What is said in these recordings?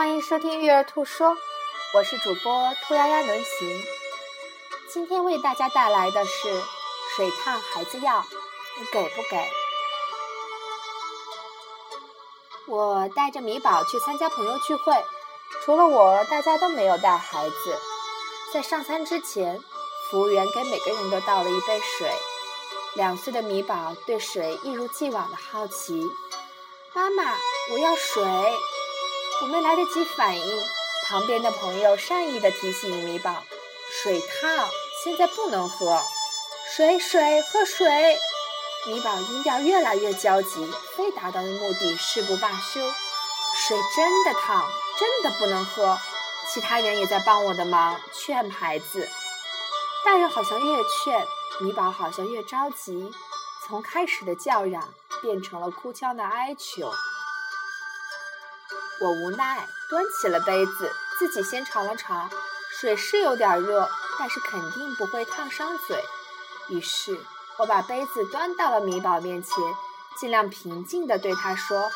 欢迎收听育儿兔说，我是主播兔丫丫能行。今天为大家带来的是水烫孩子药，你给不给？我带着米宝去参加朋友聚会，除了我，大家都没有带孩子。在上餐之前，服务员给每个人都倒了一杯水。两岁的米宝对水一如既往的好奇。妈妈，我要水。我没来得及反应，旁边的朋友善意的提醒米宝：“水烫，现在不能喝。”水水喝水。米宝音调越来越焦急，非达到的目的誓不罢休。水真的烫，真的不能喝。其他人也在帮我的忙，劝孩子。大人好像越劝，米宝好像越着急，从开始的叫嚷变成了哭腔的哀求。我无奈，端起了杯子，自己先尝了尝，水是有点热，但是肯定不会烫伤嘴。于是。我把杯子端到了米宝面前，尽量平静地对他说：“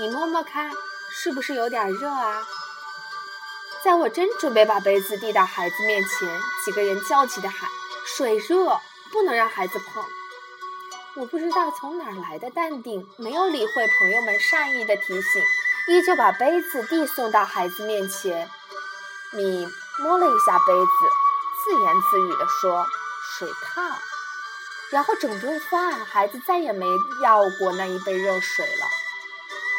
你摸摸看，是不是有点热啊？”在我真准备把杯子递到孩子面前，几个人焦急地喊：“水热，不能让孩子碰！”我不知道从哪来的淡定，没有理会朋友们善意的提醒，依旧把杯子递送到孩子面前。米摸了一下杯子，自言自语地说：“水烫。”然后整顿饭，孩子再也没要过那一杯热水了。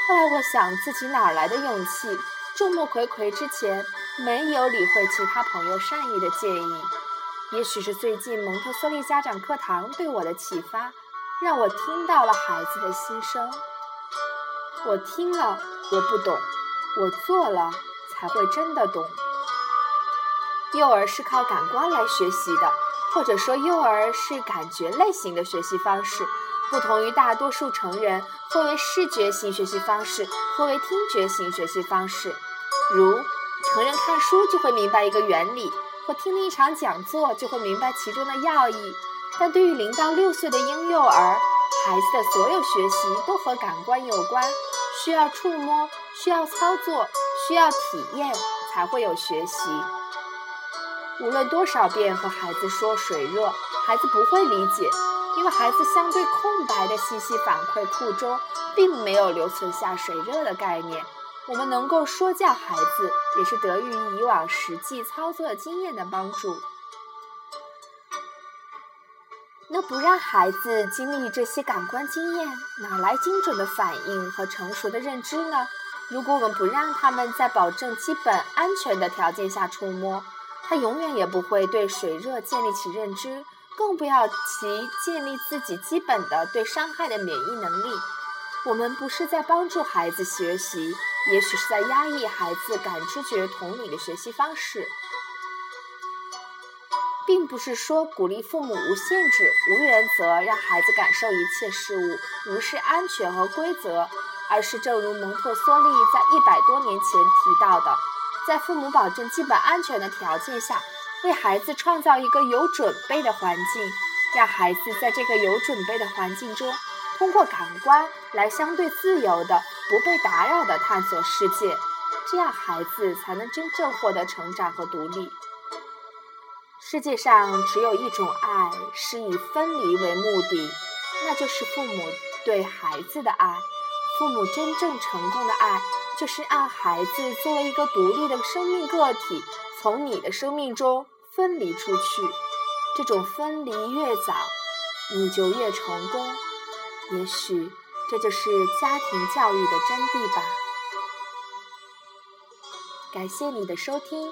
后来我想，自己哪来的勇气？众目睽睽之前，没有理会其他朋友善意的建议。也许是最近蒙特梭利家长课堂对我的启发，让我听到了孩子的心声。我听了，我不懂；我做了，才会真的懂。幼儿是靠感官来学习的。或者说，幼儿是感觉类型的学习方式，不同于大多数成人，或为视觉型学习方式，或为听觉型学习方式。如成人看书就会明白一个原理，或听了一场讲座就会明白其中的要义。但对于零到六岁的婴幼儿，孩子的所有学习都和感官有关，需要触摸，需要操作，需要体验，才会有学习。无论多少遍和孩子说水热，孩子不会理解，因为孩子相对空白的信息反馈库中，并没有留存下水热的概念。我们能够说教孩子，也是得益于以往实际操作经验的帮助。那不让孩子经历这些感官经验，哪来精准的反应和成熟的认知呢？如果我们不让他们在保证基本安全的条件下触摸，他永远也不会对水热建立起认知，更不要其建立自己基本的对伤害的免疫能力。我们不是在帮助孩子学习，也许是在压抑孩子感知觉统领的学习方式，并不是说鼓励父母无限制、无原则让孩子感受一切事物，无视安全和规则，而是正如蒙特梭利在一百多年前提到的。在父母保证基本安全的条件下，为孩子创造一个有准备的环境，让孩子在这个有准备的环境中，通过感官来相对自由的、不被打扰的探索世界，这样孩子才能真正获得成长和独立。世界上只有一种爱是以分离为目的，那就是父母对孩子的爱。父母真正成功的爱。就是让孩子作为一个独立的生命个体，从你的生命中分离出去。这种分离越早，你就越成功。也许这就是家庭教育的真谛吧。感谢你的收听。